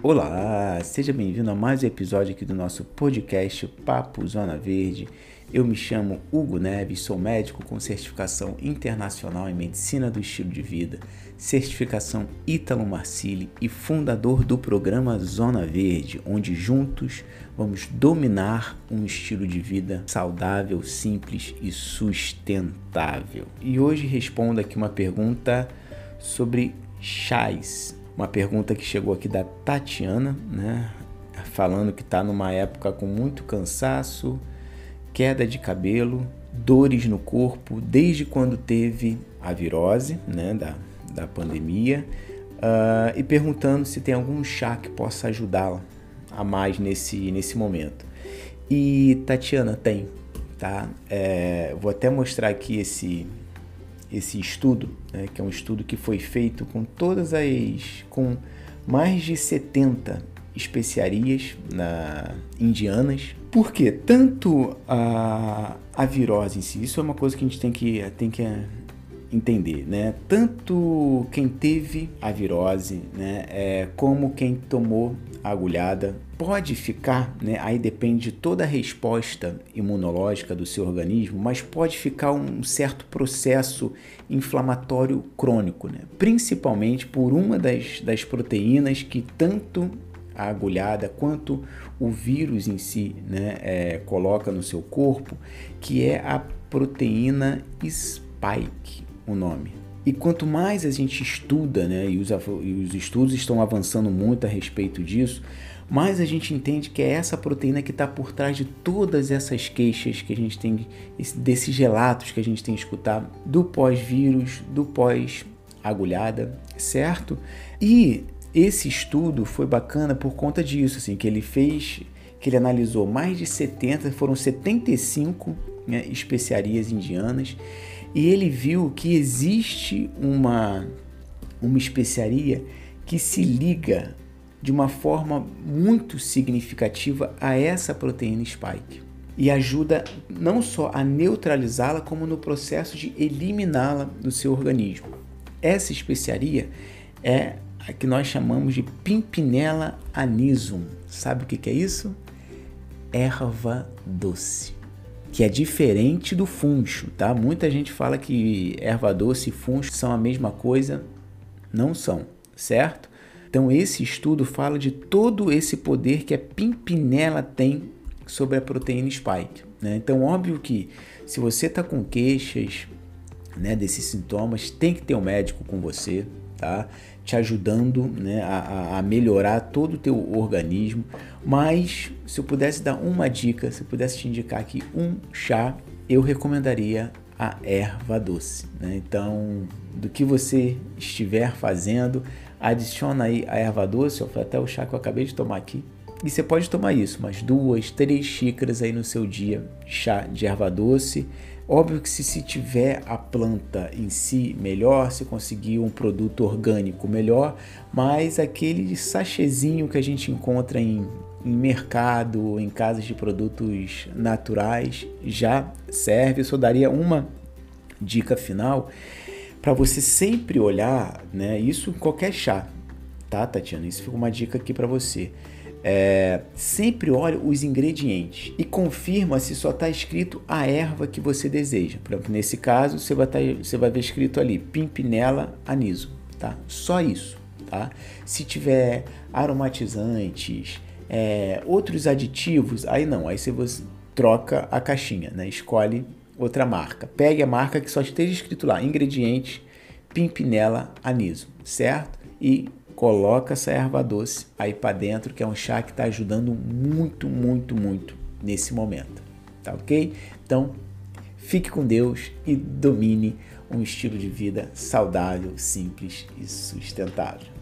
Olá, seja bem-vindo a mais um episódio aqui do nosso podcast Papo Zona Verde. Eu me chamo Hugo Neves, sou médico com certificação internacional em medicina do estilo de vida, certificação Ítalo Marcili e fundador do programa Zona Verde, onde juntos vamos dominar um estilo de vida saudável, simples e sustentável. E hoje respondo aqui uma pergunta sobre chás uma pergunta que chegou aqui da Tatiana, né? Falando que está numa época com muito cansaço, queda de cabelo, dores no corpo, desde quando teve a virose, né? Da, da pandemia, uh, e perguntando se tem algum chá que possa ajudá-la a mais nesse, nesse momento. E Tatiana tem, tá? É, vou até mostrar aqui esse, esse estudo, né, que é um estudo que foi feito com todas as. com mais de 70 especiarias na, indianas. Porque tanto a, a virose em si, isso é uma coisa que a gente tem que, tem que entender, né? Tanto quem teve a virose, né, é, como quem tomou a agulhada pode ficar, né, aí depende de toda a resposta imunológica do seu organismo, mas pode ficar um certo processo inflamatório crônico, né? principalmente por uma das, das proteínas que tanto a agulhada quanto o vírus em si né, é, coloca no seu corpo, que é a proteína spike o nome. E quanto mais a gente estuda, né, e os, e os estudos estão avançando muito a respeito disso, mais a gente entende que é essa proteína que está por trás de todas essas queixas que a gente tem, desses relatos que a gente tem escutado do pós-vírus, do pós-agulhada, certo? E esse estudo foi bacana por conta disso, assim, que ele fez, que ele analisou mais de 70, foram 75 né, especiarias indianas e ele viu que existe uma, uma especiaria que se liga de uma forma muito significativa a essa proteína spike e ajuda não só a neutralizá-la, como no processo de eliminá-la do seu organismo. Essa especiaria é a que nós chamamos de Pimpinella anisum. Sabe o que é isso? Erva doce que é diferente do funcho, tá? Muita gente fala que erva doce e funcho são a mesma coisa, não são, certo? Então esse estudo fala de todo esse poder que a pimpinela tem sobre a proteína spike. Né? Então óbvio que se você está com queixas né, desses sintomas, tem que ter um médico com você, tá? Te ajudando né, a, a melhorar todo o teu organismo. Mas se eu pudesse dar uma dica, se eu pudesse te indicar aqui um chá, eu recomendaria a erva doce. Né? Então, do que você estiver fazendo, adiciona aí a erva doce, foi até o chá que eu acabei de tomar aqui. E você pode tomar isso, umas duas, três xícaras aí no seu dia, chá de erva doce Óbvio que se, se tiver a planta em si melhor, se conseguir um produto orgânico melhor, mas aquele sachezinho que a gente encontra em, em mercado, em casas de produtos naturais, já serve. Eu só daria uma dica final para você sempre olhar, né? Isso em qualquer chá, tá, Tatiana? Isso fica uma dica aqui para você. É, sempre olhe os ingredientes e confirma se só está escrito a erva que você deseja. Por exemplo, nesse caso, você vai, tá, você vai ver escrito ali Pimpinella aniso, tá? Só isso, tá? Se tiver aromatizantes, é, outros aditivos, aí não, aí você troca a caixinha, né? Escolhe outra marca. Pegue a marca que só esteja escrito lá, ingredientes Pimpinella aniso, certo? E coloca essa erva doce aí para dentro, que é um chá que está ajudando muito, muito, muito nesse momento. Tá ok? Então, fique com Deus e domine um estilo de vida saudável, simples e sustentável.